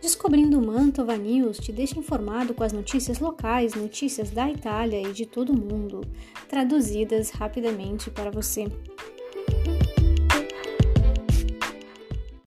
Descobrindo Mantova News te deixa informado com as notícias locais, notícias da Itália e de todo o mundo, traduzidas rapidamente para você.